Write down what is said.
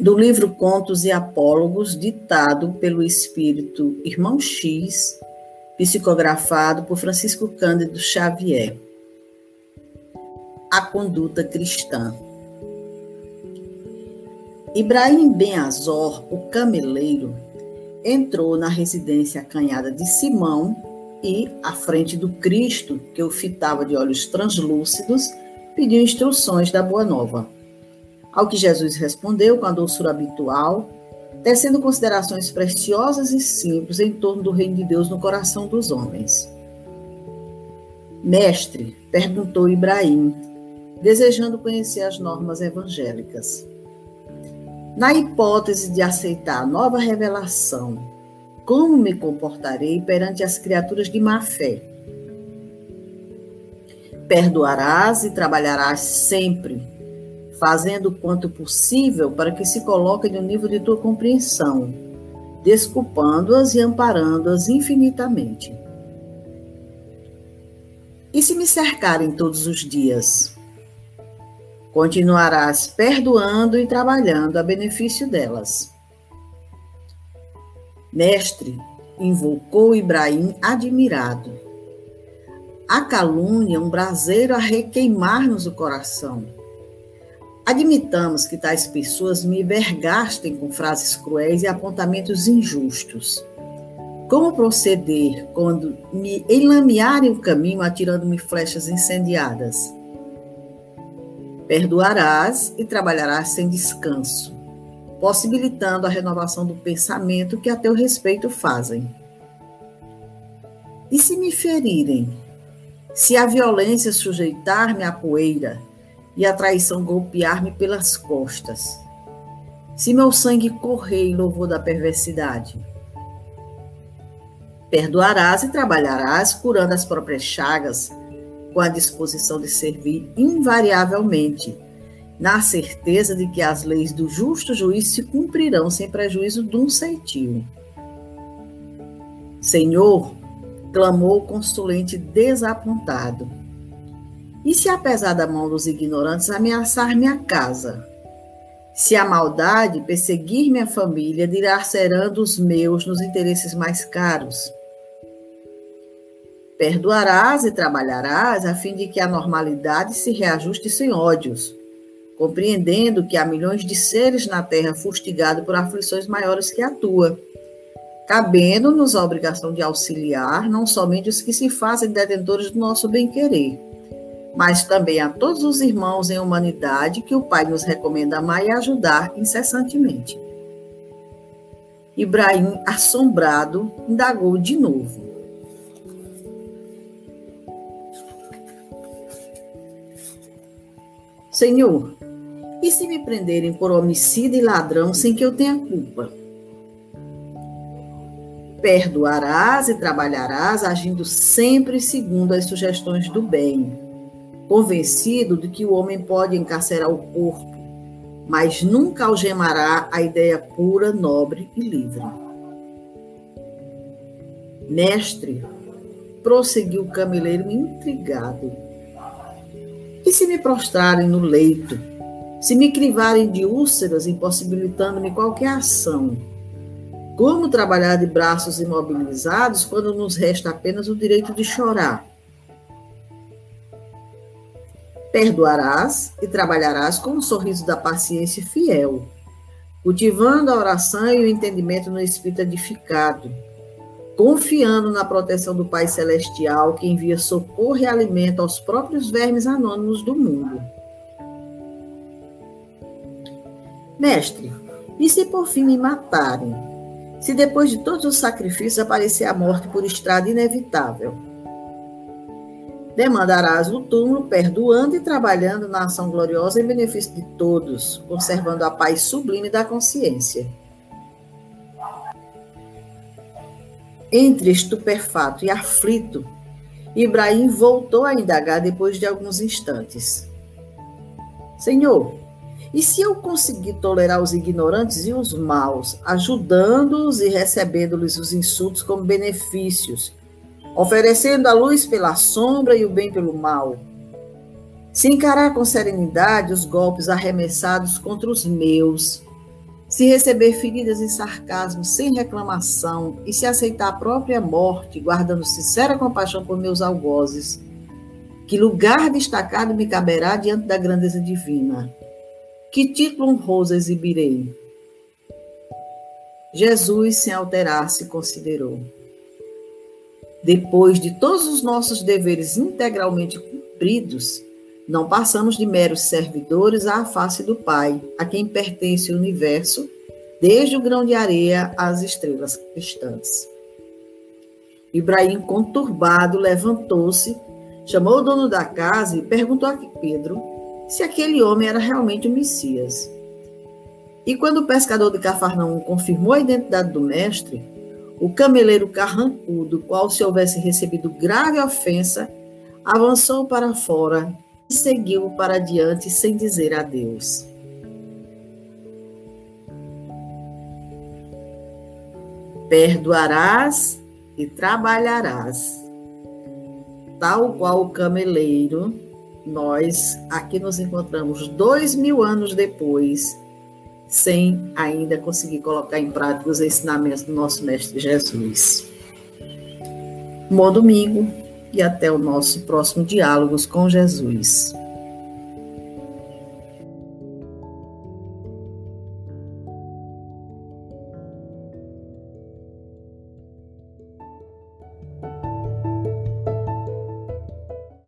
do livro Contos e Apólogos, ditado pelo espírito Irmão X, psicografado por Francisco Cândido Xavier. A conduta cristã. Ibrahim Ben Azor, o cameleiro, entrou na residência acanhada de Simão e, à frente do Cristo, que o fitava de olhos translúcidos, pediu instruções da Boa Nova. Ao que Jesus respondeu com a doçura habitual, tecendo considerações preciosas e simples em torno do reino de Deus no coração dos homens. Mestre, perguntou Ibrahim, desejando conhecer as normas evangélicas. Na hipótese de aceitar a nova revelação, como me comportarei perante as criaturas de má fé? Perdoarás e trabalharás sempre, fazendo o quanto possível para que se coloquem no nível de tua compreensão, desculpando-as e amparando-as infinitamente. E se me cercarem todos os dias? Continuarás perdoando e trabalhando a benefício delas. Mestre, invocou Ibrahim admirado. A calúnia, um braseiro a requeimar-nos o coração. Admitamos que tais pessoas me vergastem com frases cruéis e apontamentos injustos. Como proceder quando me enlamearem o caminho atirando-me flechas incendiadas? Perdoarás e trabalharás sem descanso, possibilitando a renovação do pensamento que a teu respeito fazem. E se me ferirem? Se a violência sujeitar-me à poeira e a traição golpear-me pelas costas? Se meu sangue correr em louvor da perversidade? Perdoarás e trabalharás curando as próprias chagas com a disposição de servir invariavelmente, na certeza de que as leis do justo juiz se cumprirão sem prejuízo de um ceitil. Senhor, clamou o consulente desapontado. E se apesar da mão dos ignorantes ameaçar minha casa? Se a maldade perseguir minha família, dilacerando os meus nos interesses mais caros? Perdoarás e trabalharás a fim de que a normalidade se reajuste sem ódios, compreendendo que há milhões de seres na Terra fustigados por aflições maiores que a tua, cabendo-nos a obrigação de auxiliar não somente os que se fazem detentores do nosso bem-querer, mas também a todos os irmãos em humanidade que o Pai nos recomenda amar e ajudar incessantemente. Ibrahim, assombrado, indagou de novo. Senhor, e se me prenderem por homicida e ladrão sem que eu tenha culpa? Perdoarás e trabalharás agindo sempre segundo as sugestões do bem, convencido de que o homem pode encarcerar o corpo, mas nunca algemará a ideia pura, nobre e livre. Mestre, prosseguiu o cameleiro intrigado, e se me prostrarem no leito, se me crivarem de úlceras, impossibilitando-me qualquer ação? Como trabalhar de braços imobilizados quando nos resta apenas o direito de chorar? Perdoarás e trabalharás com o sorriso da paciência fiel, cultivando a oração e o entendimento no espírito edificado confiando na proteção do Pai Celestial que envia socorro e alimento aos próprios vermes anônimos do mundo. Mestre, e se por fim me matarem? Se depois de todos os sacrifícios aparecer a morte por estrada inevitável? Demandarás o túmulo, perdoando e trabalhando na ação gloriosa em benefício de todos, conservando a paz sublime da consciência. Entre estupefato e aflito, Ibrahim voltou a indagar depois de alguns instantes. Senhor, e se eu conseguir tolerar os ignorantes e os maus, ajudando-os e recebendo-lhes os insultos como benefícios, oferecendo a luz pela sombra e o bem pelo mal? Se encarar com serenidade os golpes arremessados contra os meus, Se receber feridas e sarcasmo sem reclamação, e se aceitar a própria morte, guardando sincera compaixão por meus algozes, que lugar destacado me caberá diante da grandeza divina? Que título honroso exibirei? Jesus, sem alterar-se, considerou. Depois de todos os nossos deveres integralmente cumpridos, não passamos de meros servidores à face do Pai, a quem pertence o universo, desde o grão de areia às estrelas cristãs. Ibrahim, conturbado, levantou-se, chamou o dono da casa e perguntou a Pedro se aquele homem era realmente o Messias. E quando o pescador de Cafarnaum confirmou a identidade do mestre, o cameleiro carrancudo, qual se houvesse recebido grave ofensa, avançou para fora e seguiu para diante sem dizer adeus. Perdoarás e trabalharás. Tal qual o cameleiro, nós aqui nos encontramos dois mil anos depois sem ainda conseguir colocar em prática os ensinamentos do nosso Mestre Jesus. Bom domingo e até o nosso próximo Diálogos com Jesus.